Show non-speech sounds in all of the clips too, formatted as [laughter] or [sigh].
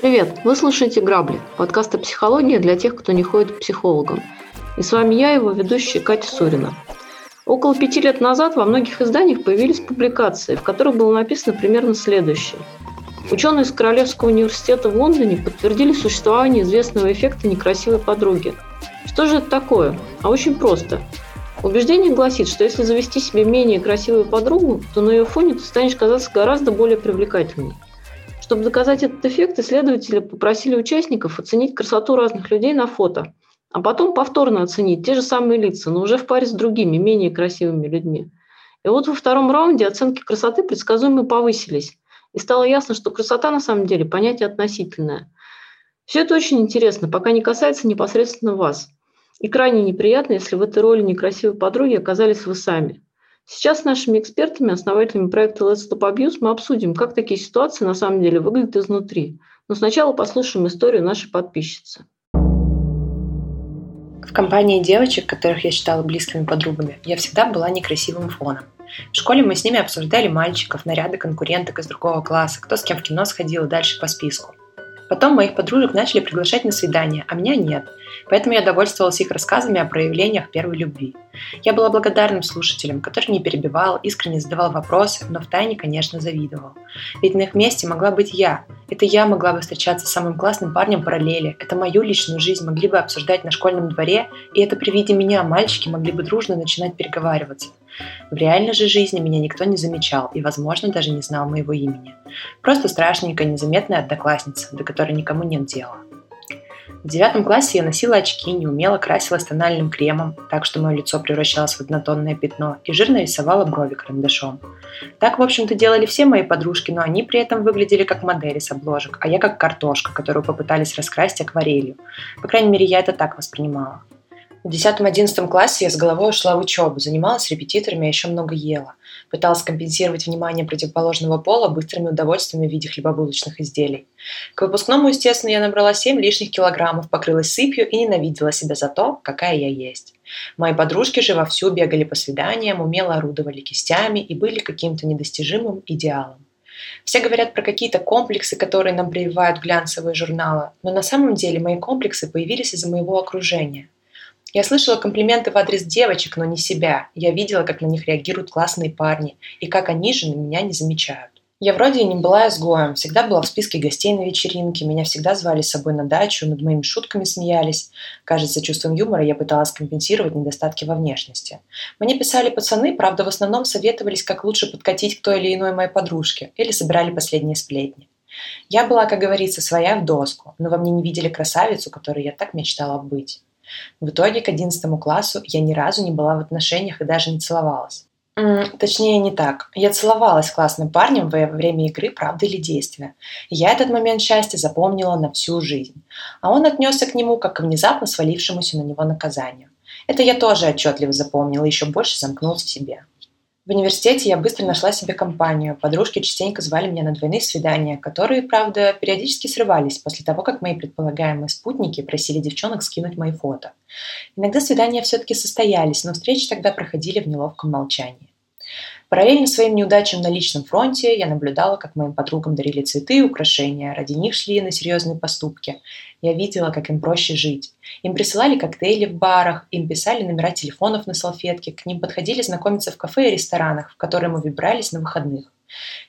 Привет! Вы слушаете «Грабли» – подкаст о психологии для тех, кто не ходит к психологам. И с вами я, его ведущая Катя Сурина. Около пяти лет назад во многих изданиях появились публикации, в которых было написано примерно следующее. Ученые из Королевского университета в Лондоне подтвердили существование известного эффекта некрасивой подруги. Что же это такое? А очень просто. Убеждение гласит, что если завести себе менее красивую подругу, то на ее фоне ты станешь казаться гораздо более привлекательной. Чтобы доказать этот эффект, исследователи попросили участников оценить красоту разных людей на фото – а потом повторно оценить те же самые лица, но уже в паре с другими, менее красивыми людьми. И вот во втором раунде оценки красоты предсказуемо повысились. И стало ясно, что красота на самом деле понятие относительное. Все это очень интересно, пока не касается непосредственно вас. И крайне неприятно, если в этой роли некрасивой подруги оказались вы сами. Сейчас с нашими экспертами, основателями проекта Let's Stop Abuse, мы обсудим, как такие ситуации на самом деле выглядят изнутри. Но сначала послушаем историю нашей подписчицы. В компании девочек, которых я считала близкими подругами, я всегда была некрасивым фоном. В школе мы с ними обсуждали мальчиков, наряды конкуренток из другого класса, кто с кем в кино сходил и дальше по списку. Потом моих подружек начали приглашать на свидания, а меня нет. Поэтому я довольствовалась их рассказами о проявлениях первой любви. Я была благодарным слушателем, который не перебивал, искренне задавал вопросы, но втайне, конечно, завидовал. Ведь на их месте могла быть я. Это я могла бы встречаться с самым классным парнем параллели. Это мою личную жизнь могли бы обсуждать на школьном дворе, и это при виде меня мальчики могли бы дружно начинать переговариваться. В реальной же жизни меня никто не замечал и, возможно, даже не знал моего имени. Просто страшненькая, незаметная одноклассница, до которой никому нет дела. В девятом классе я носила очки, неумело красилась тональным кремом, так что мое лицо превращалось в однотонное пятно, и жирно рисовала брови карандашом. Так, в общем-то, делали все мои подружки, но они при этом выглядели как модели с обложек, а я как картошка, которую попытались раскрасить акварелью. По крайней мере, я это так воспринимала. В 10-11 классе я с головой ушла в учебу, занималась репетиторами, а еще много ела. Пыталась компенсировать внимание противоположного пола быстрыми удовольствиями в виде хлебобулочных изделий. К выпускному, естественно, я набрала 7 лишних килограммов, покрылась сыпью и ненавидела себя за то, какая я есть. Мои подружки же вовсю бегали по свиданиям, умело орудовали кистями и были каким-то недостижимым идеалом. Все говорят про какие-то комплексы, которые нам прививают глянцевые журналы, но на самом деле мои комплексы появились из-за моего окружения – я слышала комплименты в адрес девочек, но не себя. Я видела, как на них реагируют классные парни, и как они же на меня не замечают. Я вроде и не была изгоем, всегда была в списке гостей на вечеринке, меня всегда звали с собой на дачу, над моими шутками смеялись. Кажется, чувством юмора я пыталась компенсировать недостатки во внешности. Мне писали пацаны, правда, в основном советовались, как лучше подкатить к той или иной моей подружке, или собирали последние сплетни. Я была, как говорится, своя в доску, но во мне не видели красавицу, которой я так мечтала быть. В итоге к 11 классу я ни разу не была в отношениях и даже не целовалась. Точнее, не так. Я целовалась с классным парнем во время игры «Правда или действия». Я этот момент счастья запомнила на всю жизнь. А он отнесся к нему как к внезапно свалившемуся на него наказанию. Это я тоже отчетливо запомнила еще больше замкнулась в себе. В университете я быстро нашла себе компанию. Подружки частенько звали меня на двойные свидания, которые, правда, периодически срывались после того, как мои предполагаемые спутники просили девчонок скинуть мои фото. Иногда свидания все-таки состоялись, но встречи тогда проходили в неловком молчании. Параллельно своим неудачам на личном фронте я наблюдала, как моим подругам дарили цветы и украшения, ради них шли на серьезные поступки. Я видела, как им проще жить. Им присылали коктейли в барах, им писали номера телефонов на салфетке, к ним подходили знакомиться в кафе и ресторанах, в которые мы выбрались на выходных.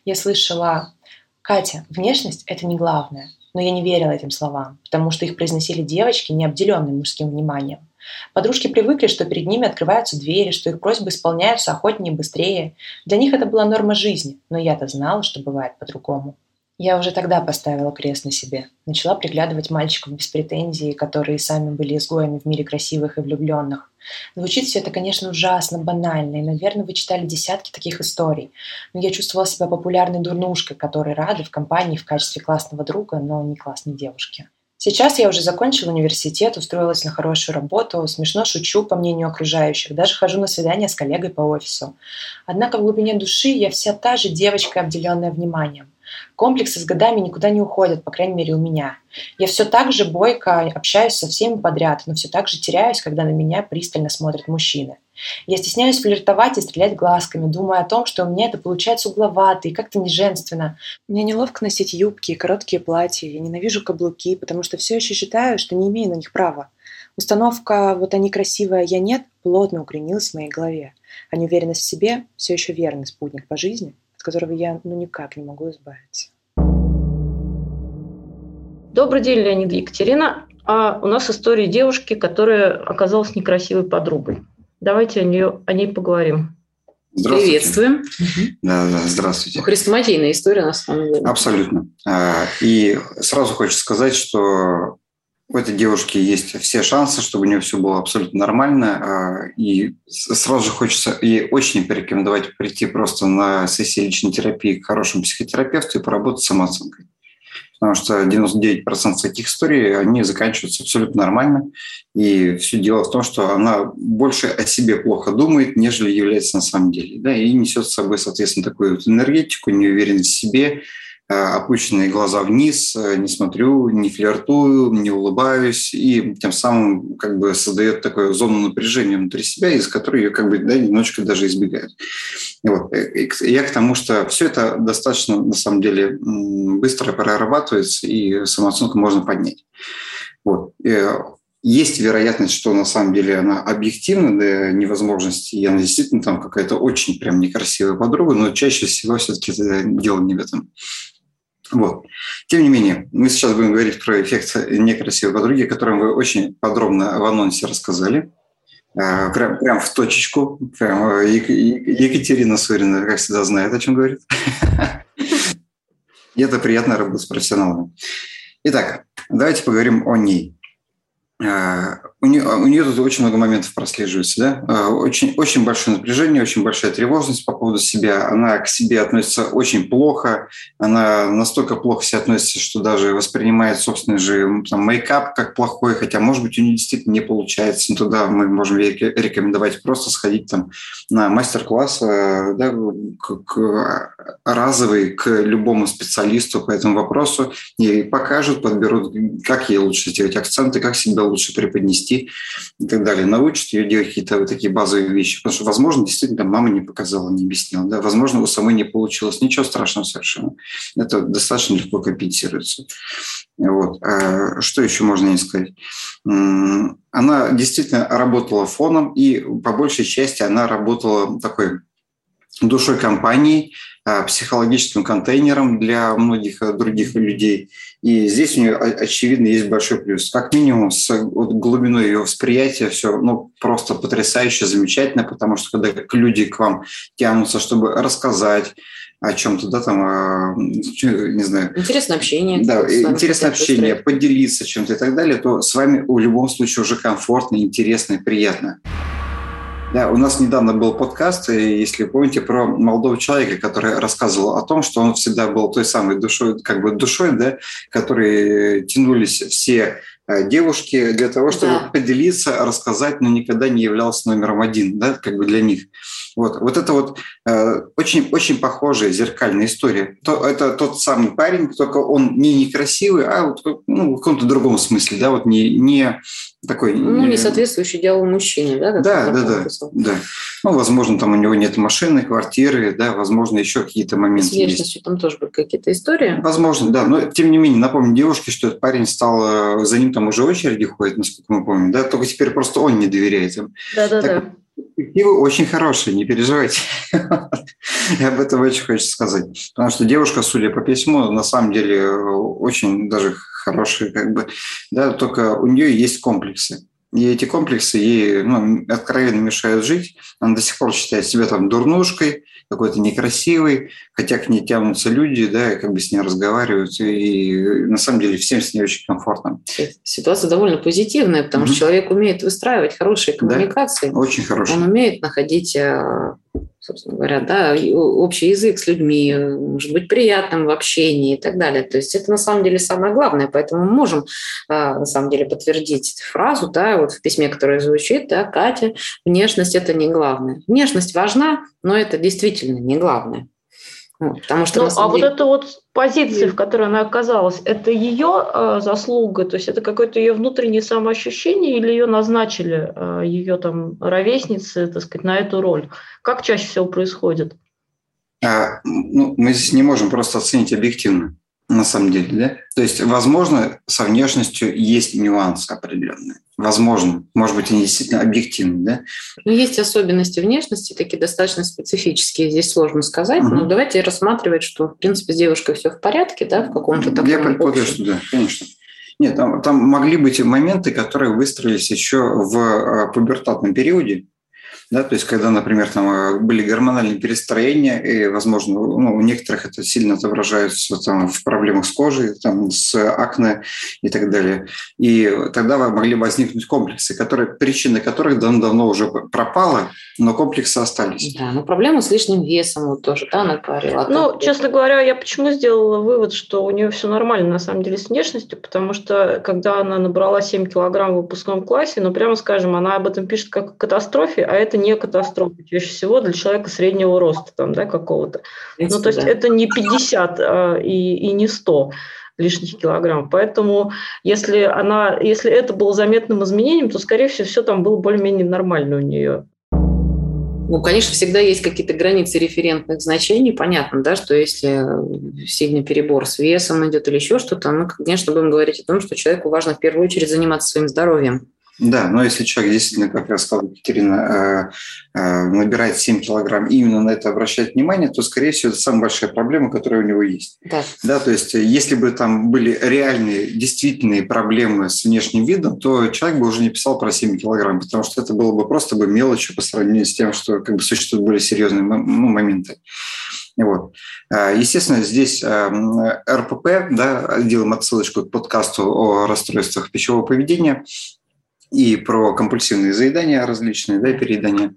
Я слышала, Катя, внешность – это не главное. Но я не верила этим словам, потому что их произносили девочки, не обделенные мужским вниманием. Подружки привыкли, что перед ними открываются двери, что их просьбы исполняются охотнее и быстрее. Для них это была норма жизни, но я-то знала, что бывает по-другому. Я уже тогда поставила крест на себе. Начала приглядывать мальчиков без претензий, которые сами были изгоями в мире красивых и влюбленных. Звучит все это, конечно, ужасно банально, и, наверное, вы читали десятки таких историй. Но я чувствовала себя популярной дурнушкой, которой рады в компании в качестве классного друга, но не классной девушки. Сейчас я уже закончила университет, устроилась на хорошую работу, смешно шучу, по мнению окружающих, даже хожу на свидания с коллегой по офису. Однако в глубине души я вся та же девочка, обделенная вниманием. Комплексы с годами никуда не уходят, по крайней мере, у меня. Я все так же бойко общаюсь со всеми подряд, но все так же теряюсь, когда на меня пристально смотрят мужчины. Я стесняюсь флиртовать и стрелять глазками, думая о том, что у меня это получается угловато и как-то не женственно. Мне неловко носить юбки и короткие платья, я ненавижу каблуки, потому что все еще считаю, что не имею на них права. Установка «вот они красивые, а я нет» плотно укоренилась в моей голове, а неуверенность в себе все еще верный спутник по жизни, от которого я ну никак не могу избавиться. Добрый день, Леонид и Екатерина. А у нас история девушки, которая оказалась некрасивой подругой. Давайте о, нее, о ней поговорим. Приветствуем. Да, да, здравствуйте. Хрестоматийная история, на самом деле. Абсолютно. А, и сразу хочется сказать, что у этой девушки есть все шансы, чтобы у нее все было абсолютно нормально. А, и сразу же хочется ей очень порекомендовать прийти просто на сессии личной терапии к хорошему психотерапевту и поработать с самооценкой. Потому что 99% таких историй, они заканчиваются абсолютно нормально. И все дело в том, что она больше о себе плохо думает, нежели является на самом деле. Да, и несет с собой, соответственно, такую вот энергетику, неуверенность в себе, опущенные глаза вниз, э, не смотрю, не флиртую, не улыбаюсь, и тем самым как бы создает такую зону напряжения внутри себя, из которой ее как бы да, немножечко даже избегают. Вот. И я к тому, что все это достаточно на самом деле быстро прорабатывается, и самооценку можно поднять. Вот. Есть вероятность, что на самом деле она объективна до невозможности, и действительно там какая-то очень прям некрасивая подруга, но чаще всего все-таки дело не в этом. Вот. Тем не менее, мы сейчас будем говорить про эффект некрасивой подруги, о котором вы очень подробно в анонсе рассказали. А, прям, прям в точечку. Прям э, Екатерина Сурина, как всегда, знает, о чем говорит. И [laughs] это приятно работать с профессионалами. Итак, давайте поговорим о ней. А, у нее, у нее тут очень много моментов прослеживается, да? А, очень, очень большое напряжение, очень большая тревожность по поводу себя. Она к себе относится очень плохо. Она настолько плохо себя относится, что даже воспринимает собственный же там, мейкап как плохой, хотя, может быть, у нее действительно не получается. Но тогда мы можем рекомендовать просто сходить там на мастер-класс а, да, к, к, разовый к любому специалисту по этому вопросу и покажут, подберут, как ей лучше сделать акценты, как себя лучше преподнести и так далее. Научат ее делать какие-то вот такие базовые вещи. Потому что, возможно, действительно, мама не показала, не объяснила. Да? Возможно, у самой не получилось. Ничего страшного совершенно. Это достаточно легко компенсируется. Вот. А что еще можно не сказать? Она действительно работала фоном, и по большей части она работала такой душой компании, а, психологическим контейнером для многих э, других людей. И здесь у нее, очевидно, есть большой плюс. Как минимум, с глубиной ее восприятия все ну, просто потрясающе, замечательно, потому что когда люди к вам тянутся, чтобы рассказать, о чем-то, да, там, не знаю. Интересное общение. Да, интересное общение, быстрее. поделиться чем-то и так далее, то с вами в любом случае уже комфортно, интересно и приятно. Да, у нас недавно был подкаст, если помните, про молодого человека, который рассказывал о том, что он всегда был той самой душой, как бы душой, да, которые тянулись все э, девушки для того, чтобы да. поделиться, рассказать, но никогда не являлся номером один, да, как бы для них. Вот, вот это вот э, очень, очень похожая зеркальная история. То, это тот самый парень, только он не некрасивый, а вот, ну, в каком-то другом смысле, да, вот не, не такой... Ну, не соответствующий идеалу мужчине, да? Да, да, да, да. Ну, возможно, там у него нет машины, квартиры, да, возможно, еще какие-то моменты С внешностью там тоже были какие-то истории? Возможно, да, но тем не менее, напомню девушке, что этот парень стал, э, за ним там уже очереди ходит, насколько мы помним, да, только теперь просто он не доверяет им. Да-да-да. Перспективы очень хорошие, не переживайте. [laughs] И об этом очень хочется сказать. Потому что девушка, судя по письму, на самом деле очень даже хорошая, как бы, да, только у нее есть комплексы. И эти комплексы ей ну, откровенно мешают жить. Она до сих пор считает себя там дурнушкой, какой-то некрасивый, хотя к ней тянутся люди, да, и как бы с ней разговаривают, и на самом деле всем с ней очень комфортно. Ситуация довольно позитивная, потому mm-hmm. что человек умеет выстраивать хорошие коммуникации. Да, очень хорошие. Он умеет находить э, собственно говоря, да, общий язык с людьми, может быть приятным в общении и так далее. То есть это на самом деле самое главное, поэтому мы можем а, на самом деле подтвердить фразу, да, вот в письме, которое звучит, да, Катя, внешность – это не главное. Внешность важна, но это действительно не главное. Вот, потому что, ну, а деле... вот эта вот позиция, в которой она оказалась, это ее э, заслуга, то есть это какое-то ее внутреннее самоощущение или ее назначили э, ее там ровесницы, так сказать, на эту роль? Как чаще всего происходит? А, ну, мы здесь не можем просто оценить объективно на самом деле, да? То есть, возможно, со внешностью есть нюансы определенные. Возможно, может быть, они действительно объективны, да? Ну, есть особенности внешности, такие достаточно специфические, здесь сложно сказать, угу. но давайте рассматривать, что, в принципе, с девушкой все в порядке, да, в каком-то таком Я предполагаю, что да, конечно. Нет, там, там могли быть моменты, которые выстроились еще в э, пубертатном периоде, да, то есть когда, например, там э, были гормональные перестроения, и, возможно, ну, у некоторых это сильно отображается там, в проблемах с кожей, там, с акне и так далее. И тогда могли возникнуть комплексы, которые, причины которых давно-давно уже пропала, но комплексы остались. Да, но проблема с лишним весом вот тоже, да, она говорила. Ну, том, честно говоря, я почему сделала вывод, что у нее все нормально на самом деле с внешностью, потому что когда она набрала 7 килограмм в выпускном классе, ну, прямо скажем, она об этом пишет как о катастрофе, а это не катастрофа чаще всего для человека среднего роста там, да, какого-то. Ну, то есть да. это не 50 а, и, и не 100 лишних килограмм. Поэтому если, она, если это было заметным изменением, то, скорее всего, все там было более-менее нормально у нее. Ну, конечно, всегда есть какие-то границы референтных значений. Понятно, да, что если сильный перебор с весом идет или еще что-то, мы, конечно, будем говорить о том, что человеку важно в первую очередь заниматься своим здоровьем. Да, но если человек действительно, как рассказала Екатерина, э, э, набирает 7 килограмм именно на это обращает внимание, то, скорее всего, это самая большая проблема, которая у него есть. Да. да, то есть если бы там были реальные, действительные проблемы с внешним видом, то человек бы уже не писал про 7 килограмм, потому что это было бы просто бы мелочью по сравнению с тем, что как бы существуют более серьезные ну, моменты. Вот. Э, естественно, здесь РПП, да, делаем отсылочку к подкасту о расстройствах пищевого поведения, и про компульсивные заедания различные, да, переедания.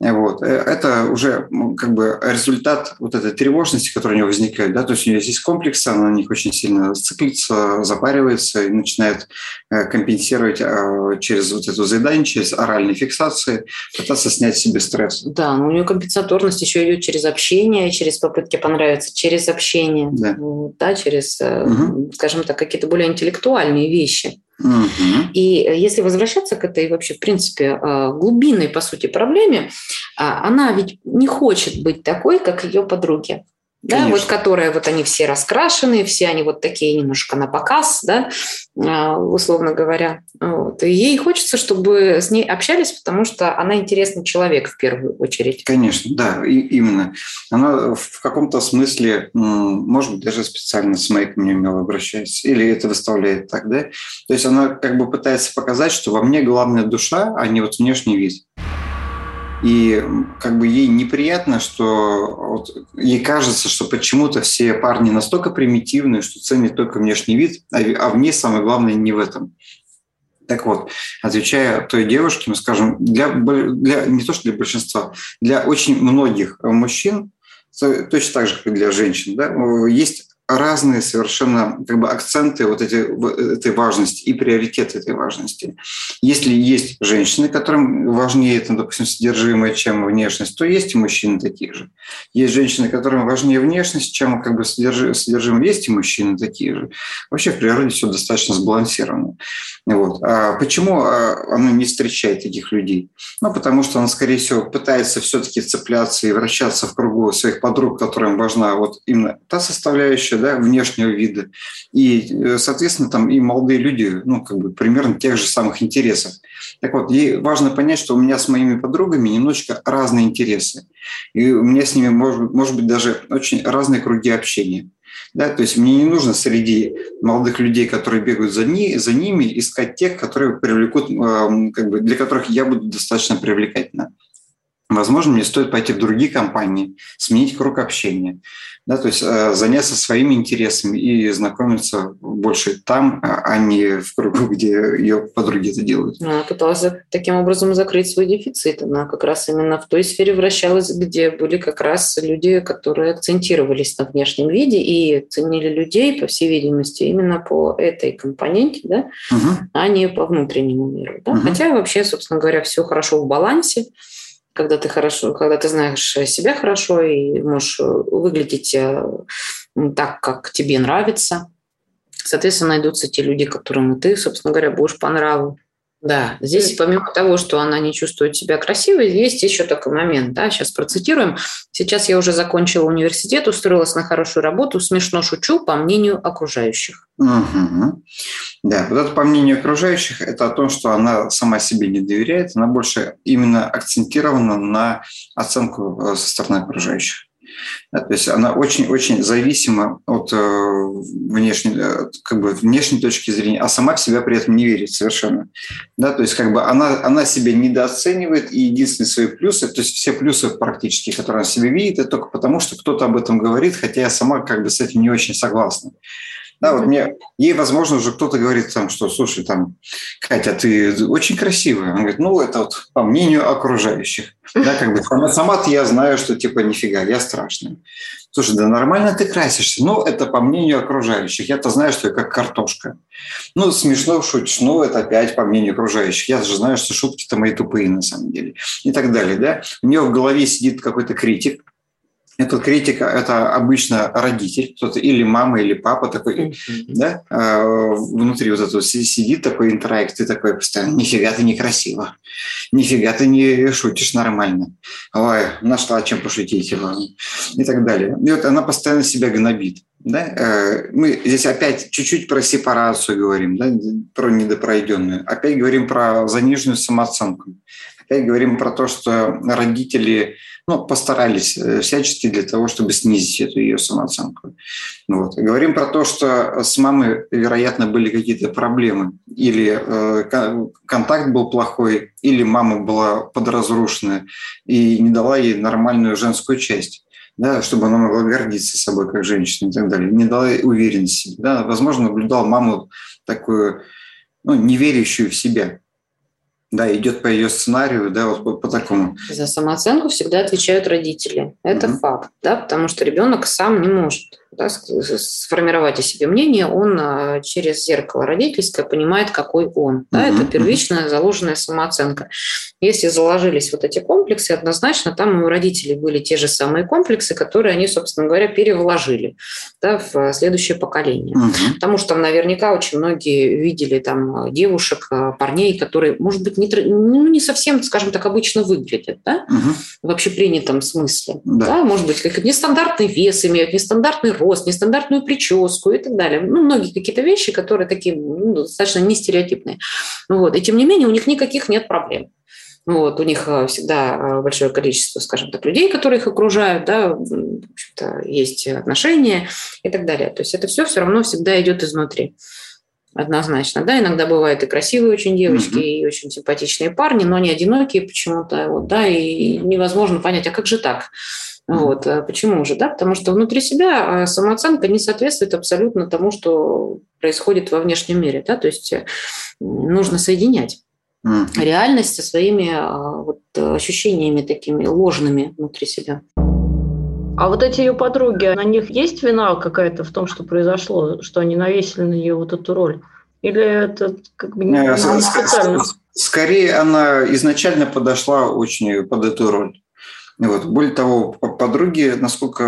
Вот. Э, это уже как бы результат вот этой тревожности, которая у нее возникает. Да? То есть у нее здесь комплекс, она на них очень сильно циклится, запаривается и начинает э, компенсировать э, через вот эту заедание, через оральные фиксации, пытаться снять себе стресс. Да, но у нее компенсаторность еще идет через общение, через попытки понравиться, через общение, да, да через, угу. скажем так, какие-то более интеллектуальные вещи. И э, если возвращаться к этой вообще, в принципе, э, глубинной, по сути, проблеме, а, она ведь не хочет быть такой, как ее подруги да, вот которая вот они все раскрашенные, все они вот такие немножко на показ, да, а, условно говоря. Вот. И ей хочется, чтобы с ней общались, потому что она интересный человек в первую очередь. Конечно, да, и, именно. Она в каком-то смысле, может быть, даже специально с майком не умело обращается, или это выставляет так, да. То есть она как бы пытается показать, что во мне главная душа, а не вот внешний вид. И как бы ей неприятно, что вот, ей кажется, что почему-то все парни настолько примитивные, что ценят только внешний вид, а, а в ней самое главное не в этом. Так вот, отвечая той девушке, мы скажем, для, для, не то что для большинства, для очень многих мужчин, точно так же, как для женщин, да, есть разные совершенно как бы, акценты вот эти, этой важности и приоритеты этой важности. Если есть женщины, которым важнее, там, допустим, содержимое, чем внешность, то есть и мужчины такие же. Есть женщины, которым важнее внешность, чем как бы, содержимое, есть и мужчины такие же. Вообще в природе все достаточно сбалансировано. Вот. А почему а, оно не встречает таких людей? Ну, потому что он, скорее всего, пытается все-таки цепляться и вращаться в кругу своих подруг, которым важна вот именно та составляющая, соответствие да, внешнего вида. И, э, соответственно, там и молодые люди, ну, как бы примерно тех же самых интересов. Так вот, ей важно понять, что у меня с моими подругами немножечко разные интересы. И у меня с ними, может, может быть, даже очень разные круги общения. Да, то есть мне не нужно среди молодых людей, которые бегают за, ни, за ними, искать тех, которые привлекут, э, как бы, для которых я буду достаточно привлекательна. Возможно, мне стоит пойти в другие компании, сменить круг общения да, то есть э, заняться своими интересами и знакомиться больше там, а, а не в кругу, [laughs] где ее подруги это делают. Она пыталась таким образом закрыть свой дефицит. Она как раз именно в той сфере вращалась, где были как раз люди, которые акцентировались на внешнем виде и ценили людей, по всей видимости, именно по этой компоненте, да, угу. а не по внутреннему миру. Да? Угу. Хотя вообще, собственно говоря, все хорошо в балансе. Когда ты хорошо, когда ты знаешь себя хорошо и можешь выглядеть так, как тебе нравится, соответственно, найдутся те люди, которым ты, собственно говоря, будешь по нраву. Да, здесь помимо того, что она не чувствует себя красивой, есть еще такой момент, да, сейчас процитируем. Сейчас я уже закончила университет, устроилась на хорошую работу, смешно шучу, по мнению окружающих. Угу. Да, вот это по мнению окружающих, это о том, что она сама себе не доверяет, она больше именно акцентирована на оценку э, со стороны окружающих. То есть она очень-очень зависима от э, внешней, э, как бы внешней точки зрения, а сама в себя при этом не верит совершенно. Да, то есть как бы она, она себя недооценивает, и единственные свои плюсы, то есть все плюсы практически, которые она себе видит, это только потому, что кто-то об этом говорит, хотя я сама как бы с этим не очень согласна. Да, вот мне, ей, возможно, уже кто-то говорит там, что, слушай, там, Катя, ты очень красивая. Он говорит, ну, это вот по мнению окружающих. Да, как бы сама-то я знаю, что типа нифига, я страшная. Слушай, да нормально ты красишься. Ну, это по мнению окружающих. Я-то знаю, что я как картошка. Ну, смешно шутишь. Ну, это опять по мнению окружающих. Я же знаю, что шутки-то мои тупые на самом деле. И так далее, да. У нее в голове сидит какой-то критик, этот критика – это обычно родитель, кто-то или мама, или папа такой, mm-hmm. да, а, внутри вот этого сидит такой интроект, ты такой постоянно, нифига ты некрасиво, нифига ты не шутишь нормально, ой, нашла чем пошутить его, и так далее. И вот она постоянно себя гнобит. Да? Э, мы здесь опять чуть-чуть про сепарацию говорим, да? про недопройденную. Опять говорим про заниженную самооценку. Опять говорим про то, что родители ну, постарались э, всячески для того, чтобы снизить эту ее самооценку. Ну вот. говорим про то, что с мамой, вероятно, были какие-то проблемы. Или э, контакт был плохой, или мама была подразрушена и не дала ей нормальную женскую часть да, чтобы она могла гордиться собой как женщина и так далее, не дала уверенности. Да. Возможно, наблюдал маму такую, ну, не верящую в себя. Да, идет по ее сценарию, да, вот по, по такому. За самооценку всегда отвечают родители. Это mm-hmm. факт, да, потому что ребенок сам не может да, сформировать о себе мнение, он а, через зеркало родительское понимает, какой он. Да, mm-hmm. Это первичная заложенная самооценка. Если заложились вот эти комплексы, однозначно там у родителей были те же самые комплексы, которые они, собственно говоря, перевложили да, в следующее поколение. Mm-hmm. Потому что там наверняка очень многие видели там девушек, а, парней, которые, может быть, не, ну, не совсем, скажем так, обычно выглядят, да, mm-hmm. в общепринятом смысле. Да. Да, может быть, как нестандартный вес имеют, нестандартный рост, рост, нестандартную прическу и так далее. Ну, многие какие-то вещи, которые такие ну, достаточно не стереотипные. Вот. И тем не менее у них никаких нет проблем. Вот, у них э, всегда э, большое количество, скажем так, людей, которые их окружают, да, в есть отношения и так далее. То есть это все все равно всегда идет изнутри. Однозначно, да, иногда бывают и красивые очень девочки, mm-hmm. и очень симпатичные парни, но они одинокие почему-то, вот, да, и невозможно понять, а как же так? Вот. А почему же? Да? Потому что внутри себя а, самооценка не соответствует абсолютно тому, что происходит во внешнем мире. Да? То есть э, нужно соединять реальность со своими а, вот, ощущениями такими ложными внутри себя. А вот эти ее подруги, на них есть вина какая-то в том, что произошло, что они навесили на нее вот эту роль? Или это как бы не, не специально? Скорее, она изначально подошла очень под эту роль. Вот. Более того, подруги, насколько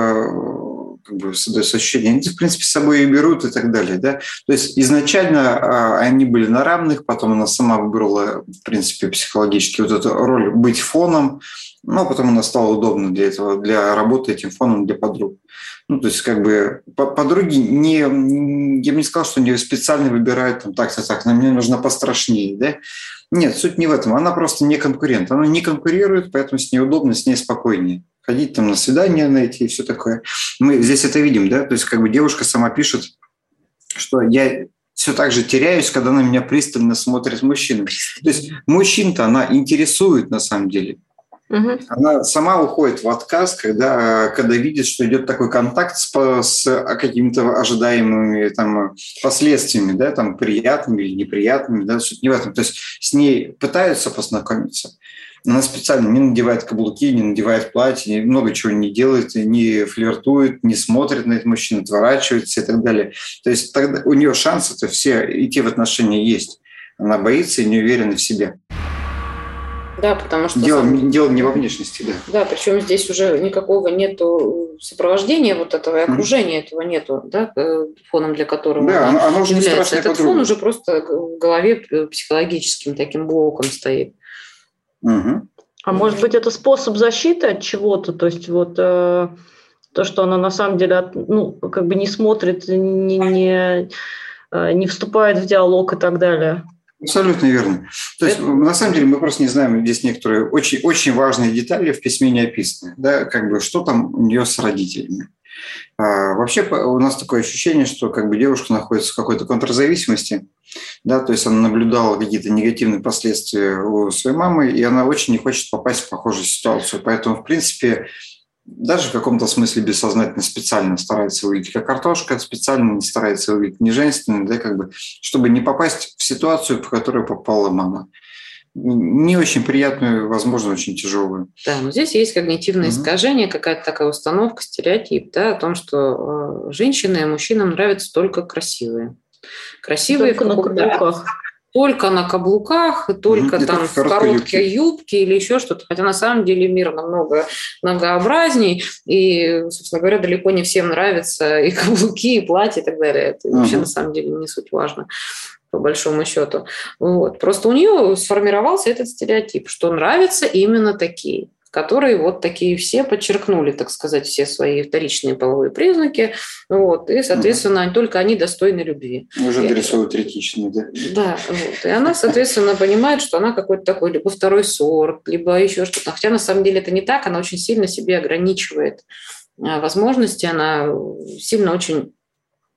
как бы создается они, в принципе, с собой и берут и так далее. Да? То есть изначально а, они были на равных, потом она сама выбрала, в принципе, психологически вот эту роль быть фоном, но потом она стала удобна для этого, для работы этим фоном для подруг. Ну, то есть, как бы, подруги не, я бы не сказал, что они специально выбирают там так-то так, но мне нужно пострашнее, да? Нет, суть не в этом. Она просто не конкурент. Она не конкурирует, поэтому с ней удобно, с ней спокойнее. Ходить там на свидание найти и все такое. Мы здесь это видим, да? То есть как бы девушка сама пишет, что я все так же теряюсь, когда на меня пристально смотрит мужчина. То есть мужчин-то она интересует на самом деле. Угу. Она сама уходит в отказ, когда, когда видит, что идет такой контакт с, с какими-то ожидаемыми там, последствиями, да, там, приятными или неприятными, да, суть не в этом. То есть с ней пытаются познакомиться. Она специально не надевает каблуки, не надевает платье, много чего не делает, не флиртует, не смотрит на этот мужчину, отворачивается и так далее. То есть тогда у нее шансы-то все идти в отношения есть. Она боится и не уверена в себе. Да, потому что... Дело, сам... дело не во внешности, да. Да, причем здесь уже никакого нету сопровождения вот этого и окружения mm-hmm. этого нету, да, э, фоном для которого да, оно, оно уже является. Этот подруга. фон уже просто в голове психологическим таким блоком стоит. Угу. А может быть, это способ защиты от чего-то? То есть вот э, то, что она на самом деле ну, как бы не смотрит, не, не, э, не вступает в диалог и так далее. Абсолютно верно. То есть, это... на самом деле, мы просто не знаем, здесь некоторые очень, очень важные детали в письме не описаны. Да, как бы, что там у нее с родителями. А, вообще у нас такое ощущение, что как бы девушка находится в какой-то контрзависимости, да, то есть она наблюдала какие-то негативные последствия у своей мамы, и она очень не хочет попасть в похожую ситуацию. Поэтому, в принципе, даже в каком-то смысле бессознательно специально старается выглядеть как картошка, специально не старается выглядеть не женственной, да, как бы, чтобы не попасть в ситуацию, в которую попала мама. Не очень приятную, возможно, очень тяжелую. Да, но здесь есть когнитивное угу. искажение, какая-то такая установка, стереотип, да, о том, что э, женщины и мужчинам нравятся только красивые. Красивые только на каблуках только на каблуках, только mm там в короткой юбке. юбке или еще что-то. Хотя на самом деле мир намного многообразней. И, собственно говоря, далеко не всем нравятся и [laughs] каблуки, и платья и так далее. Это uh вообще на самом деле не суть важно по большому счету. Вот. Просто у нее сформировался этот стереотип, что нравятся именно такие которые вот такие все подчеркнули, так сказать, все свои вторичные половые признаки, вот, и, соответственно, угу. только они достойны любви. Уже дорисовывают третичные, да? Да, вот, и она, соответственно, понимает, что она какой-то такой либо второй сорт, либо еще что-то, хотя на самом деле это не так, она очень сильно себе ограничивает а, возможности, она сильно очень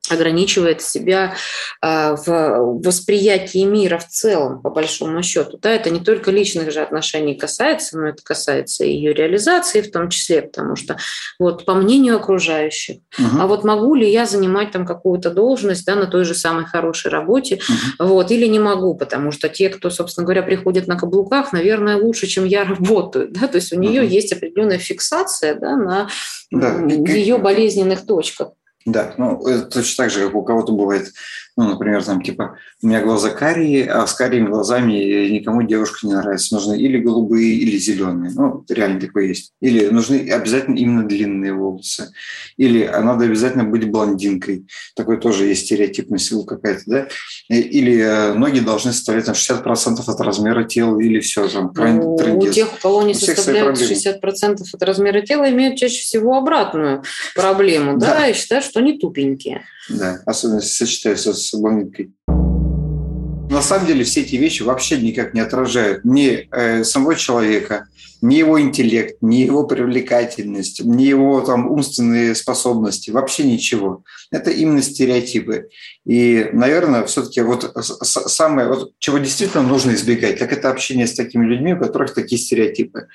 ограничивает себя а, в восприятии мира в целом, по большому счету. Да, это не только личных же отношений касается, но это касается и ее реализации в том числе, потому что вот по мнению окружающих, угу. а вот могу ли я занимать там какую-то должность да, на той же самой хорошей работе, угу. вот, или не могу, потому что те, кто, собственно говоря, приходят на каблуках, наверное, лучше, чем я [laughs] работаю, да, то есть у нее угу. есть определенная фиксация да, на да. ее болезненных точках. Да, ну, это точно так же, как у кого-то бывает ну, например, там, типа, у меня глаза карие, а с карими глазами никому девушка не нравится. Нужны или голубые, или зеленые. Ну, реально такое есть. Или нужны обязательно именно длинные волосы. Или а надо обязательно быть блондинкой. Такой тоже есть стереотипная сила какая-то, да? Или э, ноги должны составлять там, 60% от размера тела, или все, там, ну, У тех, у кого не составляют 60% от размера тела, имеют чаще всего обратную проблему, да, да и считают, что они тупенькие. Да, особенно если сочетаются с блондинкой. На самом деле все эти вещи вообще никак не отражают ни э, самого человека, ни его интеллект, ни его привлекательность, ни его там умственные способности, вообще ничего. Это именно стереотипы. И, наверное, все-таки вот самое, вот, чего действительно нужно избегать, так это общение с такими людьми, у которых такие стереотипы.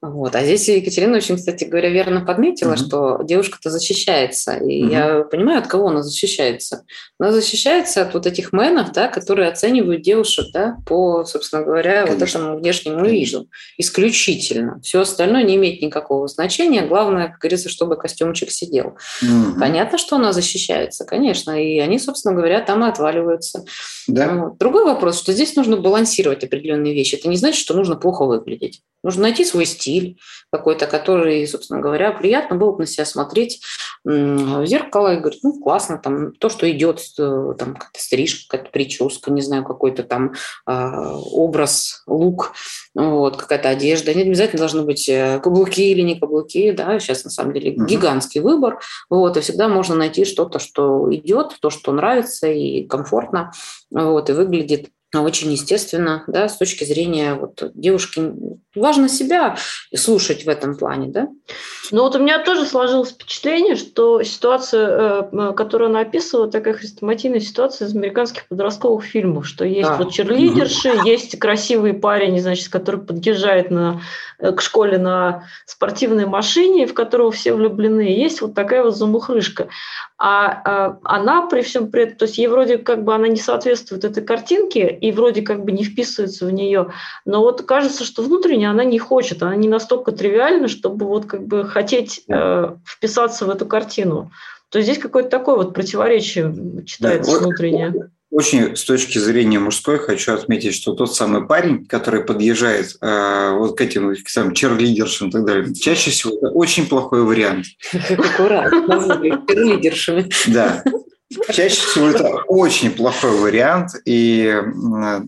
Вот. А здесь Екатерина очень, кстати говоря, верно подметила, mm-hmm. что девушка-то защищается. И mm-hmm. я понимаю, от кого она защищается. Она защищается от вот этих мэнов, да, которые оценивают девушек да, по, собственно говоря, Конечно. вот этому внешнему Конечно. виду. Исключительно. Все остальное не имеет никакого значения. Главное, как говорится, чтобы костюмчик сидел. Mm-hmm. Понятно, что она защищается, конечно. И они, собственно говоря, там и отваливаются. Да. Другой вопрос, что здесь нужно балансировать определенные вещи. Это не значит, что нужно плохо выглядеть. Нужно найти свой стиль какой-то, который, собственно говоря, приятно было бы на себя смотреть в зеркало и говорить, ну, классно, там, то, что идет, э, там, какая-то стрижка, какая-то прическа, не знаю, какой-то там э, образ, лук, вот, какая-то одежда. Не обязательно должны быть э, каблуки или не каблуки, да, сейчас, на самом деле, гигантский выбор, вот, и всегда можно найти что-то, что идет, то, что нравится и комфортно, вот, и выглядит очень естественно, да, с точки зрения вот девушки. Важно себя слушать в этом плане, да? Ну вот у меня тоже сложилось впечатление, что ситуация, э, которую она описывала, такая хрестоматийная ситуация из американских подростковых фильмов, что есть да. вот черлидерши, есть красивый парень, значит, который подъезжает на, э, к школе на спортивной машине, в которого все влюблены, есть вот такая вот замухрышка. А, а она при всем при этом, то есть ей вроде как бы она не соответствует этой картинке и вроде как бы не вписывается в нее, но вот кажется, что внутренне она не хочет, она не настолько тривиальна, чтобы вот как бы хотеть э, вписаться в эту картину. То есть здесь какое-то такое вот противоречие читается да, внутреннее. Очень с точки зрения мужской хочу отметить, что тот самый парень, который подъезжает э, вот к этим к самым черлидершам и так далее, чаще всего это очень плохой вариант. Аккуратно, черлидершами. Да. Чаще всего это очень плохой вариант и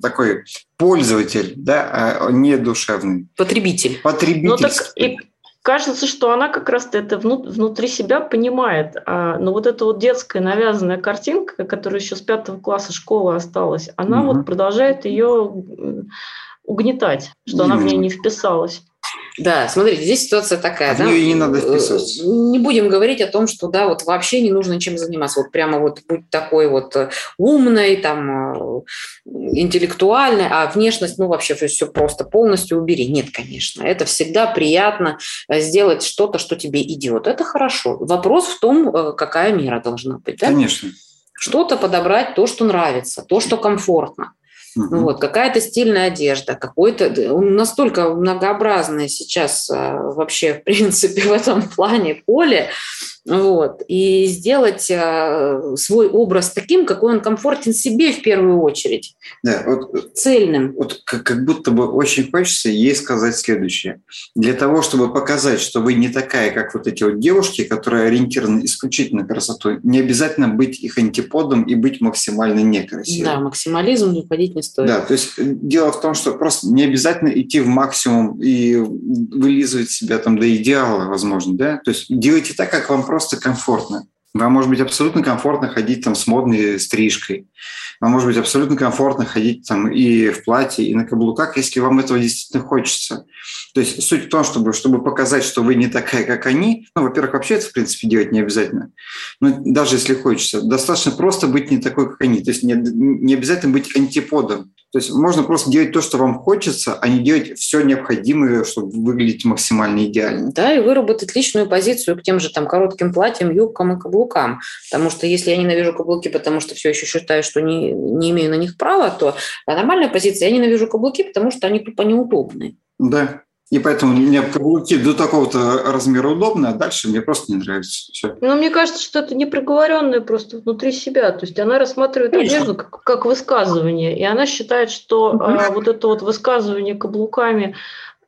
такой пользователь, да, а не душевный. Потребитель. Потребитель. Ну, так и кажется, что она как раз это внутри себя понимает. А, но вот эта вот детская навязанная картинка, которая еще с пятого класса школы осталась, она угу. вот продолжает ее угнетать, что Именно. она в ней не вписалась. Да, смотрите, здесь ситуация такая, а да? не надо э, вписываться. Не будем говорить о том, что да, вот вообще не нужно чем заниматься. Вот прямо вот будь такой вот э, умной, там, э, интеллектуальной, а внешность, ну, вообще все просто полностью убери. Нет, конечно. Это всегда приятно сделать что-то, что тебе идет. Это хорошо. Вопрос в том, какая мера должна быть. Да? Конечно. Что-то подобрать, то, что нравится, то, что комфортно. Угу. Вот, какая-то стильная одежда, какой-то... Настолько многообразное сейчас а, вообще, [laughs] в принципе, в этом плане поле, вот, и сделать э, свой образ таким, какой он комфортен себе в первую очередь. Да, вот, э, цельным. Вот как, как будто бы очень хочется ей сказать следующее. Для того, чтобы показать, что вы не такая, как вот эти вот девушки, которые ориентированы исключительно на красоту, не обязательно быть их антиподом и быть максимально некрасивым. Да, максимализм выходить не стоит. Да, то есть э, дело в том, что просто не обязательно идти в максимум и вылизывать себя там до идеала, возможно, да. То есть делайте так, как вам просто комфортно. Вам может быть абсолютно комфортно ходить там с модной стрижкой. Вам может быть абсолютно комфортно ходить там и в платье, и на каблуках, если вам этого действительно хочется. То есть суть в том, чтобы, чтобы показать, что вы не такая, как они. Ну, во-первых, вообще это, в принципе, делать не обязательно. Но даже если хочется, достаточно просто быть не такой, как они. То есть не, не обязательно быть антиподом. То есть можно просто делать то, что вам хочется, а не делать все необходимое, чтобы выглядеть максимально идеально. Да, и выработать личную позицию к тем же там коротким платьям, юбкам и каблукам. Потому что если я ненавижу каблуки, потому что все еще считаю, что не, не имею на них права, то нормальная позиция, я ненавижу каблуки, потому что они тупо неудобны. Да, и поэтому мне каблуки до такого-то размера удобны, а дальше мне просто не нравится. Все. Ну, мне кажется, что это непроговоренное просто внутри себя. То есть она рассматривает Конечно. одежду как, как высказывание, и она считает, что а, вот это вот высказывание каблуками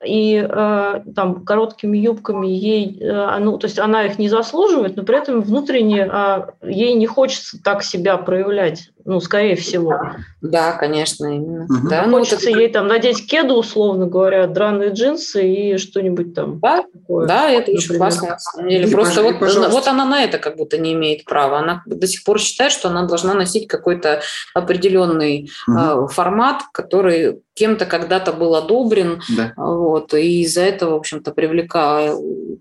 и э, там короткими юбками ей, э, ну, то есть она их не заслуживает, но при этом внутренне э, ей не хочется так себя проявлять, ну, скорее всего. Да, конечно, именно. Угу. Да, ну, хочется ну, ей там надеть кеду, условно говоря, драные джинсы и что-нибудь там. Да, такое, да это например. очень классно, на самом деле. И Просто вот, вот она на это как будто не имеет права. Она до сих пор считает, что она должна носить какой-то определенный угу. э, формат, который кем-то когда-то был одобрен, да. вот, и из-за этого, в общем-то, привлекали,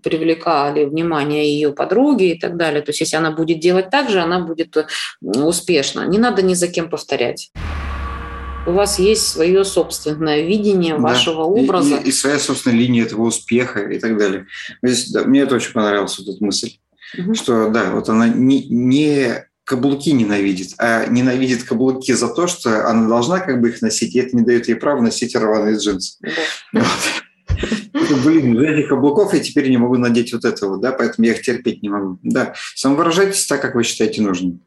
привлекали внимание ее подруги и так далее. То есть, если она будет делать так же, она будет успешна. Не надо ни за кем повторять. У вас есть свое собственное видение да. вашего образа. И, и, и своя собственная линия этого успеха и так далее. Здесь, да, мне это очень понравилась вот эта мысль, угу. что да, вот она не, не каблуки ненавидит, а ненавидит каблуки за то, что она должна как бы их носить, и это не дает ей права носить рваные джинсы. Да. Вот. Блин, из этих каблуков я теперь не могу надеть вот этого, да, поэтому я их терпеть не могу. Да, самовыражайтесь так, как вы считаете нужным.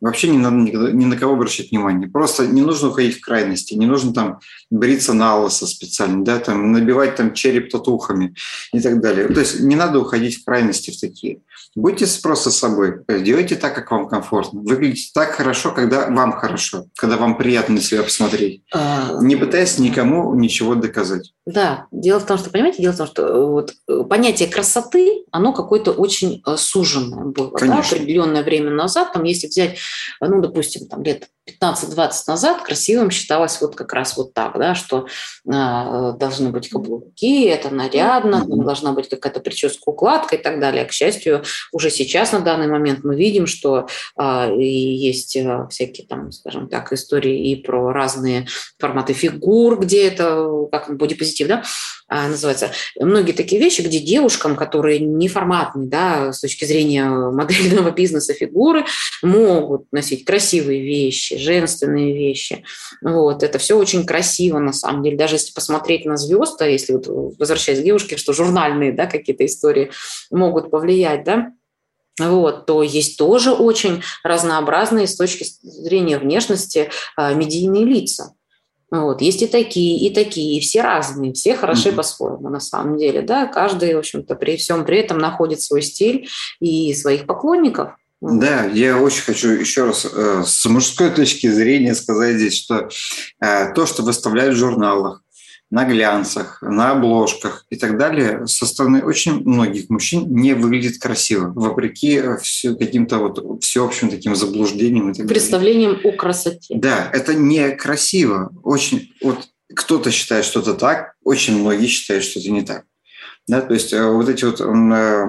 Вообще не надо ни на кого обращать внимание. Просто не нужно уходить в крайности, не нужно там бриться на лысо специально, да, там набивать там череп татухами и так далее. То есть не надо уходить в крайности в такие. Будьте просто собой, делайте так, как вам комфортно. Выглядите так хорошо, когда вам хорошо, когда вам приятно на себя посмотреть. А... Не пытаясь никому ничего доказать. Да, дело в том, что, понимаете, дело в том, что э, вот э, понятие красоты, оно какое-то очень э, суженное было да, определенное время назад. Там, если взять, ну, допустим, там лет 15-20 назад красивым считалось вот как раз вот так, да, что э, должны быть каблуки, это нарядно, должна быть какая-то прическа, укладка и так далее. К счастью, уже сейчас на данный момент мы видим, что э, есть э, всякие там, скажем так, истории и про разные форматы фигур, где это, как бодипозитив, да, называется. Многие такие вещи, где девушкам, которые неформатные, да, с точки зрения [laughs] модельного бизнеса фигуры, могут носить красивые вещи, женственные вещи. Вот. Это все очень красиво, на самом деле. Даже если посмотреть на звезд, а если вот возвращаясь к девушке, что журнальные да, какие-то истории могут повлиять, да, вот, то есть тоже очень разнообразные с точки зрения внешности а, медийные лица. Вот. Есть и такие, и такие, и все разные, все хороши mm-hmm. по-своему на самом деле. Да? Каждый, в общем-то, при всем при этом находит свой стиль и своих поклонников. Да, я очень хочу еще раз э, с мужской точки зрения сказать здесь, что э, то, что выставляют в журналах, на глянцах, на обложках и так далее со стороны очень многих мужчин не выглядит красиво, вопреки каким-то вот всеобщим таким заблуждениям. И так Представлением далее. о красоте. Да, это не красиво. Очень, вот кто-то считает что-то так, очень многие считают что-то не так. Да, то есть э, вот эти вот э,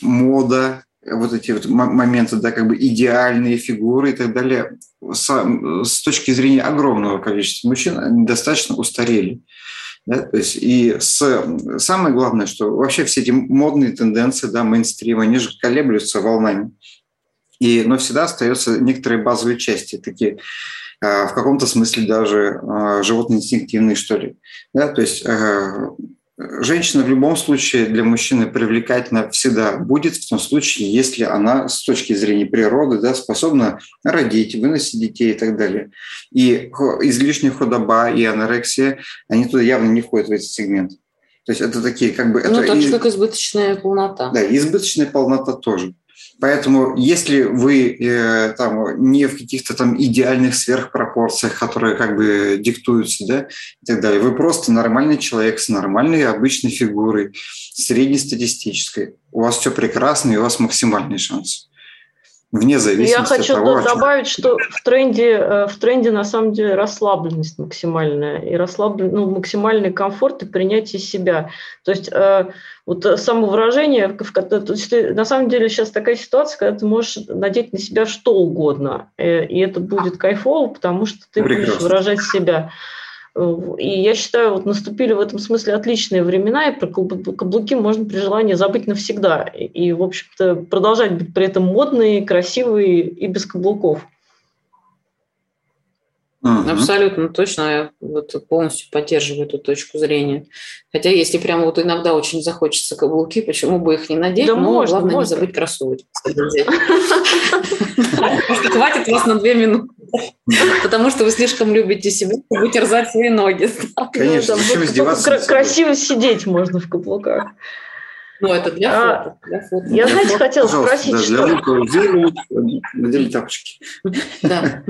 мода, вот эти вот моменты, да, как бы идеальные фигуры и так далее, с, с точки зрения огромного количества мужчин, они достаточно устарели. Да? То есть и с, самое главное, что вообще все эти модные тенденции, да, мейнстрим, они же колеблются волнами. И, но всегда остаются некоторые базовые части, такие а, в каком-то смысле даже а, животно-инстинктивные, что ли. Да? То есть а, женщина в любом случае для мужчины привлекательна всегда будет в том случае, если она с точки зрения природы да, способна родить, выносить детей и так далее. И излишняя худоба и анорексия, они туда явно не входят в этот сегмент. То есть это такие как бы... Ну, это так же, как избыточная полнота. Да, избыточная полнота тоже. Поэтому, если вы э, там не в каких-то там идеальных сверхпропорциях, которые как бы диктуются, да, и так далее, вы просто нормальный человек с нормальной обычной фигурой, среднестатистической, у вас все прекрасно и у вас максимальный шанс вне зависимости Я хочу от того, добавить, что в тренде, э, в тренде на самом деле расслабленность максимальная и расслаблен, ну, максимальный комфорт и принятие себя. То есть э, вот самовыражение, то есть ты, на самом деле сейчас такая ситуация, когда ты можешь надеть на себя что угодно, э, и это будет кайфово, потому что ты Прекрасно. будешь выражать себя. И я считаю, вот наступили в этом смысле отличные времена, и про каблуки можно при желании забыть навсегда. И, в общем-то, продолжать быть при этом модные, красивые и без каблуков. Угу. Абсолютно точно. Я вот полностью поддерживаю эту точку зрения. Хотя, если прямо вот иногда очень захочется каблуки, почему бы их не надеть? Да Но можно, главное можно. не забыть кроссовочки. Хватит вас на две минуты. Потому что вы слишком любите себя, чтобы терзать свои ноги. Конечно, ну, Красиво сидеть можно в каблуках. Ну, это для а, фото. Для фото. Я, знаете, хотела спросить, да, что... Для тапочки. Да.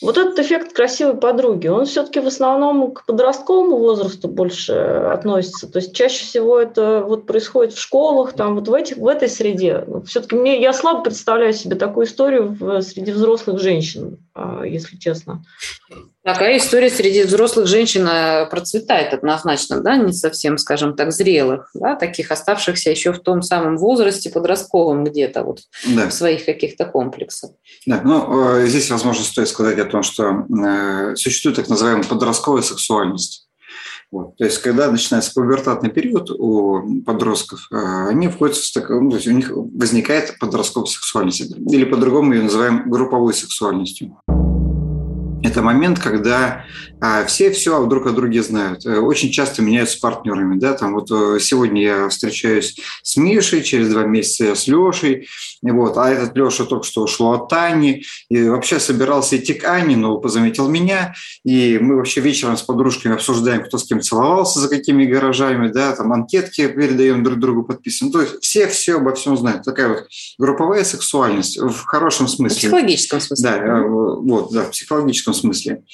Вот этот эффект красивой подруги, он все-таки в основном к подростковому возрасту больше относится. То есть чаще всего это вот происходит в школах, там вот в, этих, в этой среде. Все-таки мне, я слабо представляю себе такую историю в, среди взрослых женщин, а, если честно. Такая история среди взрослых женщин э, процветает однозначно, да, не совсем, скажем так, зрелых, да, таких оставшихся еще в том самом возрасте подростковом где-то вот да. в своих каких-то комплексах. Да, ну, э, здесь, возможно, стоит сказать о том, что э, существует так называемая подростковая сексуальность. Вот. То есть, когда начинается пубертатный период у подростков, они входят в такой, ну, то есть у них возникает подростковая сексуальность, или по-другому ее называем групповой сексуальностью. Это момент, когда а, все все друг о друге знают. Э, очень часто меняются партнерами. Да? Там вот э, сегодня я встречаюсь с Мишей, через два месяца я с Лешей. Вот, а этот Леша только что ушел от Тани. И вообще собирался идти к Ане, но позаметил меня. И мы вообще вечером с подружками обсуждаем, кто с кем целовался, за какими гаражами. Да? Там анкетки передаем друг другу, подписываем. То есть все все обо всем знают. Такая вот групповая сексуальность в хорошем смысле. В психологическом смысле. Да, э, вот, да, в психологическом смысле.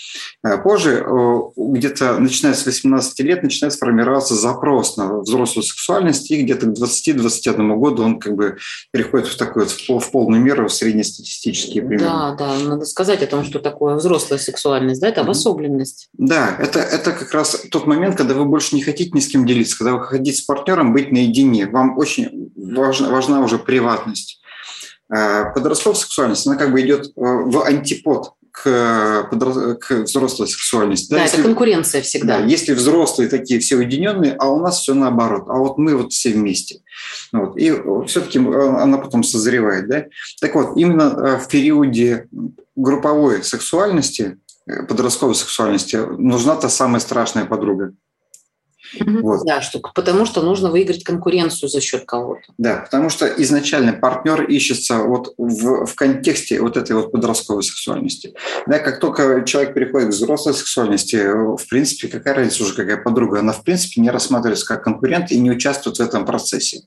Позже Э, где-то начиная с 18 лет начинает формироваться запрос на взрослую сексуальность, и где-то к 20-21 году он как бы переходит в такой в, полную меру, в среднестатистические примерно. Да, да, надо сказать о том, что такое взрослая сексуальность, да, это обособленность. Да, это, это как раз тот момент, когда вы больше не хотите ни с кем делиться, когда вы хотите с партнером быть наедине, вам очень важна, важна уже приватность. Э, подростковая сексуальность, она как бы идет э, в антипод к, к взрослой сексуальности. Да, да если, это конкуренция всегда. Да, если взрослые такие все уединенные, а у нас все наоборот, а вот мы вот все вместе. Вот, и все-таки она потом созревает. Да? Так вот, именно э, в периоде групповой сексуальности, э, подростковой сексуальности, нужна та самая страшная подруга. Вот. Да, что, потому что нужно выиграть конкуренцию за счет кого-то. Да, потому что изначально партнер ищется вот в, в контексте вот этой вот подростковой сексуальности. Да, как только человек переходит к взрослой сексуальности, в принципе, какая разница уже, какая подруга, она в принципе не рассматривается как конкурент и не участвует в этом процессе.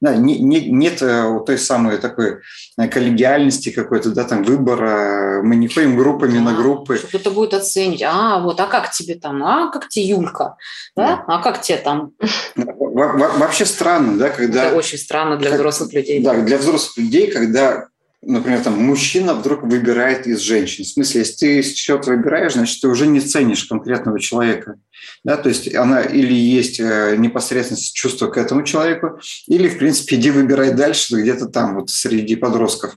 Да, не, не, нет э, той самой такой э, коллегиальности какой-то, да, там выбора. Мы не ходим группами да, на группы. Кто-то будет оценить. А, вот, а как тебе там? А, как тебе Юлька? Да? да. А как тебе там? Во вообще странно, да, когда... Это очень странно для как, взрослых людей. Да, для взрослых людей, когда например, там мужчина вдруг выбирает из женщин. В смысле, если ты что-то выбираешь, значит, ты уже не ценишь конкретного человека. Да, то есть она или есть э, непосредственно чувство к этому человеку, или, в принципе, иди выбирай дальше, где-то там, вот среди подростков.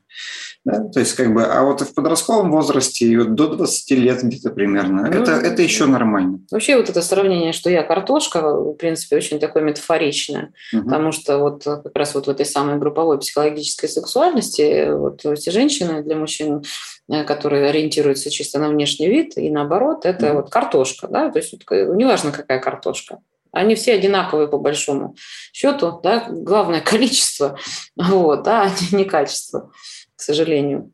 Да? То есть, как бы, а вот в подростковом возрасте, и вот до 20 лет где-то примерно, ну, это, это еще нормально. Вообще вот это сравнение, что я картошка, в принципе, очень такое метафоричное, угу. потому что вот как раз вот в этой самой групповой психологической сексуальности вот эти женщины для мужчин э, которые ориентируются чисто на внешний вид, и наоборот, это mm вот картошка, да, то есть вот, неважно, какая картошка. Они все одинаковые по большому счету, да, главное [laughs] количество, вот, да, а не качество к сожалению.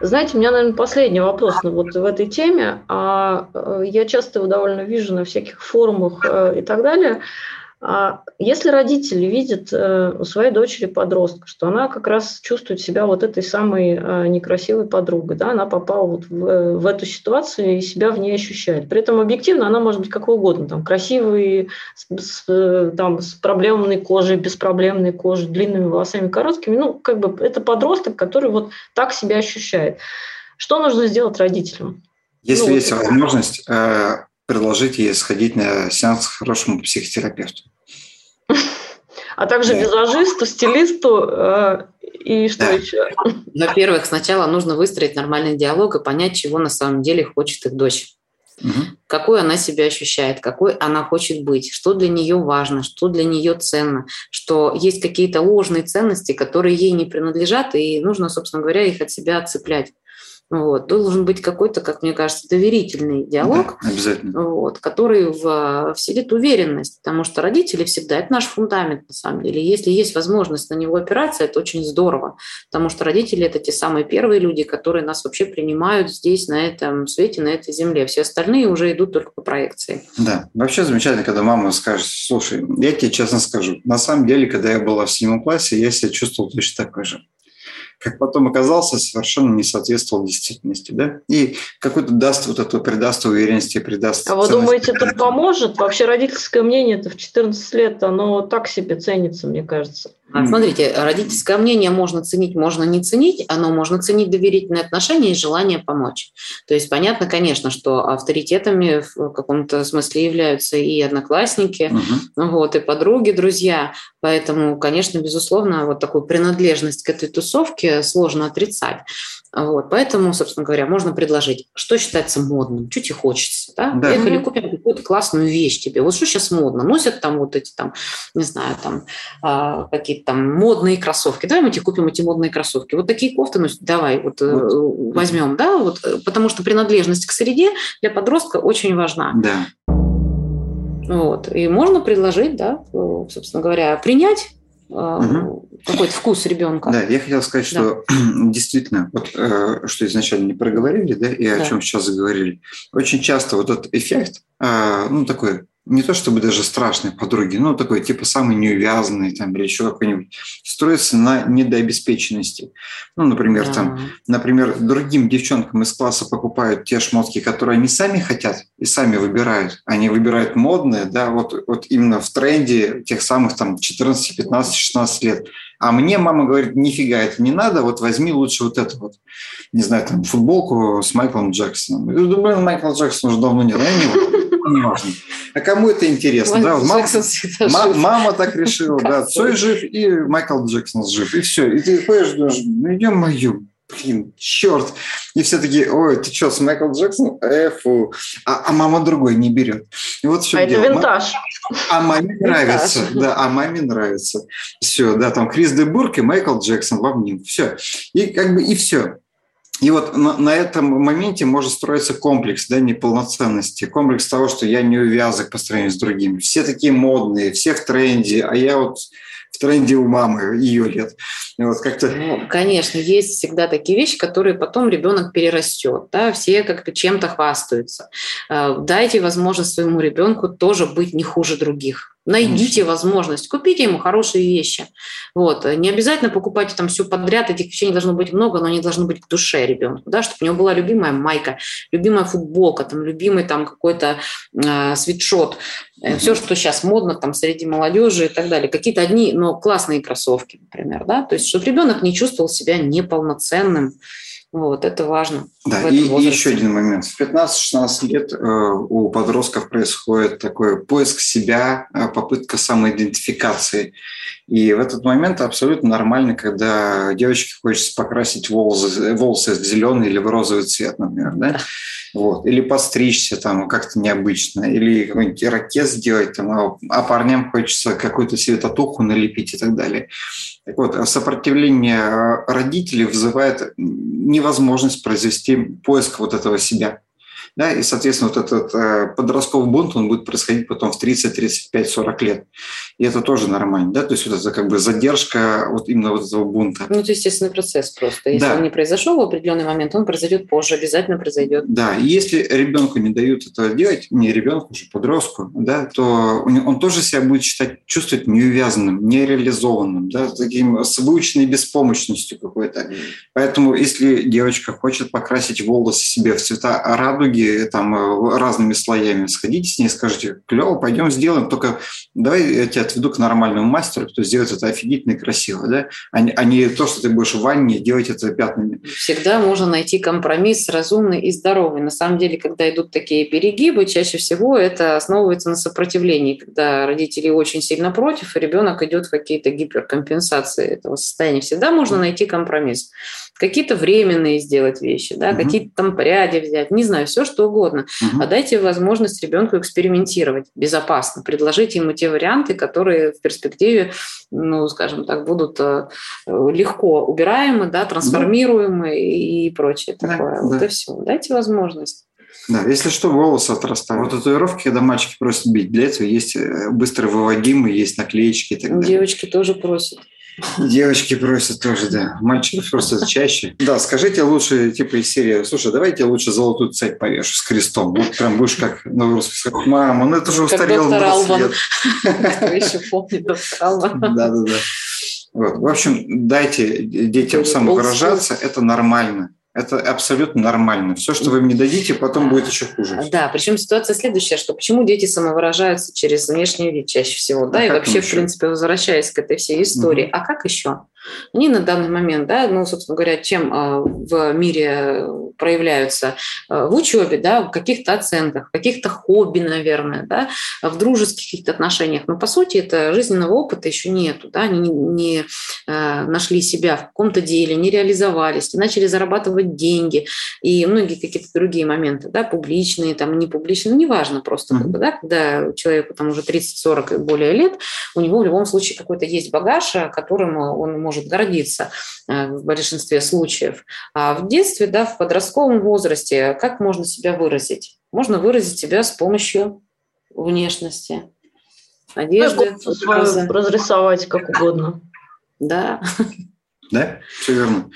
Знаете, у меня, наверное, последний вопрос ну, вот в этой теме. А, э, я часто его довольно вижу на всяких форумах э, и так далее. А если родители видят э, у своей дочери подростка, что она как раз чувствует себя вот этой самой э, некрасивой подругой, да, она попала вот в, в эту ситуацию и себя в ней ощущает. При этом объективно она может быть какой угодно, там, красивый, с, с, э, там, с проблемной кожей, без проблемной кожи, длинными волосами, короткими. Ну, как бы это подросток, который вот так себя ощущает. Что нужно сделать родителям? Если ну, есть вот, возможность, предложить ей сходить на сеанс к хорошему психотерапевту. А также да. визажисту, стилисту э, и что да. еще? Во-первых, сначала нужно выстроить нормальный диалог и понять, чего на самом деле хочет их дочь. Угу. Какой она себя ощущает, какой она хочет быть, что для нее важно, что для нее ценно, что есть какие-то ложные ценности, которые ей не принадлежат, и нужно, собственно говоря, их от себя отцеплять. Вот. Должен быть какой-то, как мне кажется, доверительный диалог, да, обязательно. Вот, который в, вселит уверенность, потому что родители всегда, это наш фундамент на самом деле. Если есть возможность на него опираться, это очень здорово, потому что родители – это те самые первые люди, которые нас вообще принимают здесь, на этом свете, на этой земле. Все остальные уже идут только по проекции. Да, вообще замечательно, когда мама скажет, слушай, я тебе честно скажу, на самом деле, когда я была в седьмом классе, я себя чувствовал точно такой же как потом оказался, совершенно не соответствовал действительности, да, и какой-то даст вот эту, придаст уверенности, придаст... А вы думаете, это поможет? Вообще родительское мнение это в 14 лет, оно так себе ценится, мне кажется. Смотрите, родительское мнение можно ценить, можно не ценить, оно можно ценить доверительные отношения и желание помочь. То есть понятно, конечно, что авторитетами в каком-то смысле являются и одноклассники, угу. вот, и подруги, друзья. Поэтому, конечно, безусловно, вот такую принадлежность к этой тусовке сложно отрицать. Вот, поэтому, собственно говоря, можно предложить, что считается модным, что тебе хочется. Да? Да. Поехали, купим какую-то классную вещь тебе. Вот что сейчас модно? Носят там вот эти там, не знаю, там а, какие-то там модные кроссовки. Давай мы тебе купим эти модные кроссовки. Вот такие кофты носят, давай вот, э, вот. возьмем. Да? Вот, э, потому что принадлежность к среде для подростка очень важна. Да. Вот. И можно предложить, да, э, собственно говоря, принять угу. какой-то вкус ребенка. Да, я хотел сказать, да. что [clears throat] действительно, вот э, что изначально не проговорили, да, и о да. чем сейчас заговорили, очень часто вот этот эффект, э, ну, такой не то чтобы даже страшной подруги, но такой типа самый неувязанный там или еще какой-нибудь, строится на недообеспеченности. Ну, например, там, например, другим девчонкам из класса покупают те шмотки, которые они сами хотят и сами выбирают. Они выбирают модные, да, вот, вот именно в тренде тех самых там 14, 15, 16 лет. А мне мама говорит, нифига это не надо, вот возьми лучше вот эту вот, не знаю, там, футболку с Майклом Джексоном. Я думаю, Майкл Джексон уже давно не, не важно. А кому это интересно? Да, мама, ма- мама так решила, да, Цой жив и Майкл Джексон жив, и все. И ты ходишь, думаешь, ну идем мою, блин, черт. И все такие, ой, ты что, с Майкл Джексон? Э, фу. А, а мама другой не берет. И вот все а дело. это винтаж. А маме нравится, да, а маме нравится. Все, да, там Крис де Бург и Майкл Джексон в обним. Все. И как бы и все. И вот на, на этом моменте может строиться комплекс да, неполноценности, комплекс того, что я не увязок по сравнению с другими. Все такие модные, все в тренде, а я вот в тренде у мамы ее лет. Вот как-то... Ну, конечно, есть всегда такие вещи, которые потом ребенок перерастет. Да? Все как-то чем-то хвастаются. Э, дайте возможность своему ребенку тоже быть не хуже других. Найдите возможность, купите ему хорошие вещи. Вот. Не обязательно покупать там все подряд, этих вещей не должно быть много, но они должны быть к душе ребенку, да, чтобы у него была любимая майка, любимая футболка, там, любимый там какой-то э, свитшот, э, все, что сейчас модно там среди молодежи и так далее. Какие-то одни, но классные кроссовки, например, да, то есть чтобы ребенок не чувствовал себя неполноценным, вот, это важно. Да, и, и еще один момент. В 15-16 лет э, у подростков происходит такой поиск себя, э, попытка самоидентификации. И в этот момент абсолютно нормально, когда девочке хочется покрасить волосы, волосы в зеленый или в розовый цвет, например, да? да. Вот. Или подстричься там как-то необычно, или какой-нибудь ракет сделать, там, а, а парням хочется какую-то себе татуху налепить и так далее. Так вот, сопротивление э, родителей вызывает невозможность произвести поиск вот этого себя. Да, и, соответственно, вот этот э, подростковый бунт, он будет происходить потом в 30, 35, 40 лет. И это тоже нормально, да, то есть вот это как бы задержка вот именно вот этого бунта. Ну, это естественный процесс просто. Если да. он не произошел в определенный момент, он произойдет позже, обязательно произойдет. Да, и если ребенку не дают этого делать, не ребенку, уже подростку, да, то он тоже себя будет считать, чувствовать неувязанным, нереализованным, да, таким с выученной беспомощностью какой-то. Поэтому если девочка хочет покрасить волосы себе в цвета радуги, там э, разными слоями. Сходите с ней, скажите, клево, пойдем сделаем, только давай я тебя отведу к нормальному мастеру, кто сделает это офигительно и красиво, да, а, а не то, что ты будешь в ванне делать это пятнами. Всегда можно найти компромисс разумный и здоровый. На самом деле, когда идут такие перегибы, чаще всего это основывается на сопротивлении, когда родители очень сильно против, и ребенок идет в какие-то гиперкомпенсации этого состояния. Всегда можно найти компромисс какие-то временные сделать вещи, да, угу. какие-то там пряди взять, не знаю, все что угодно. Угу. А дайте возможность ребенку экспериментировать безопасно, предложите ему те варианты, которые в перспективе, ну, скажем так, будут э, легко убираемы, да, трансформируемы да. и прочее да, такое. Да. Вот и все. Дайте возможность. Да, если что, волосы отрастают. Вот татуировки, когда мальчики просят бить, для этого есть э, быстро выводимые, есть наклеечки и так далее. Девочки тоже просят. Девочки просят тоже, да. Мальчиков просто чаще. Да, скажите лучше, типа из серии, слушай, давайте лучше золотую цепь повешу с крестом. Вот прям будешь как на русский Мама, ну это же устарел браслет. еще помнит доктор Албан. Да-да-да. Вот. В общем, дайте детям самовыражаться, это нормально. Это абсолютно нормально. Все, что вы им не дадите, потом будет еще хуже. Да, причем ситуация следующая, что почему дети самовыражаются через внешний вид чаще всего, да, а и вообще, в принципе, возвращаясь к этой всей истории. Угу. А как еще? Они на данный момент, да, ну, собственно говоря, чем а, в мире проявляются а, в учебе, да, в каких-то оценках, в каких-то хобби, наверное, да, в дружеских каких-то отношениях. Но, по сути, это жизненного опыта еще нету, да, они не, не а, нашли себя в каком-то деле, не реализовались, не начали зарабатывать деньги и многие какие-то другие моменты, да, публичные, там, не публичные, ну, неважно просто, mm-hmm. как бы, да, когда человеку там уже 30-40 и более лет, у него в любом случае какой-то есть багаж, которым он может гордиться э, в большинстве случаев. А в детстве, да, в подростковом возрасте, как можно себя выразить? Можно выразить себя с помощью внешности, одежды, разрисовать как угодно. Да. Да, все верно.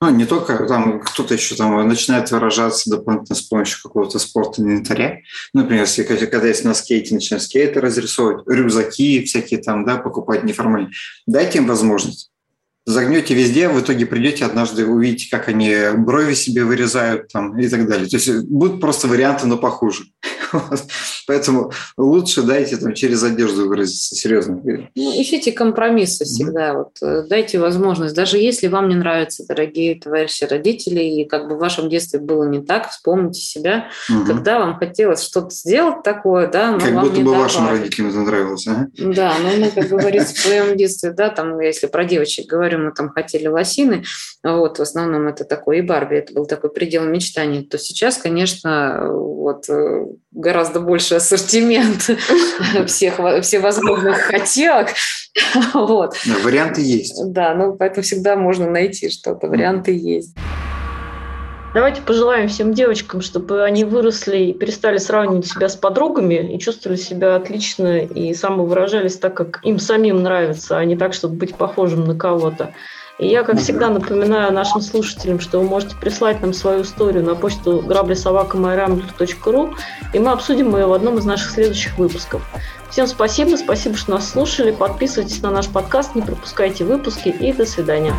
Ну, не только там кто-то еще там начинает выражаться дополнительно с помощью какого-то спорта инвентаря. Например, если когда есть на скейте, начинают скейты разрисовывать, рюкзаки всякие там, да, покупать неформально. Дайте им возможность загнете везде, в итоге придете однажды, увидите, как они брови себе вырезают там, и так далее. То есть будут просто варианты, но похуже. Поэтому лучше дайте там через одежду выразиться серьезно. Ну, ищите компромиссы всегда. Mm-hmm. Вот, э, дайте возможность. Даже если вам не нравятся, дорогие товарищи родители, и как бы в вашем детстве было не так, вспомните себя, mm-hmm. когда вам хотелось что-то сделать такое, да, но Как вам будто не бы давали. вашим родителям это нравилось, а? Да, но мы, как говорится, в своем детстве, да, там, если про девочек говорю, мы там хотели лосины, вот, в основном это такое, и Барби, это был такой предел мечтаний, то сейчас, конечно, вот э, гораздо больше ассортимент [laughs] всех всевозможных хотелок. [laughs] Вот. варианты есть. Да, ну поэтому всегда можно найти что-то, варианты есть. Давайте пожелаем всем девочкам, чтобы они выросли и перестали сравнивать себя с подругами и чувствовали себя отлично и самовыражались так, как им самим нравится, а не так, чтобы быть похожим на кого-то. И я, как всегда, напоминаю нашим слушателям, что вы можете прислать нам свою историю на почту граблесобакамайрамблер.ру, и мы обсудим ее в одном из наших следующих выпусков. Всем спасибо, спасибо, что нас слушали. Подписывайтесь на наш подкаст, не пропускайте выпуски и до свидания.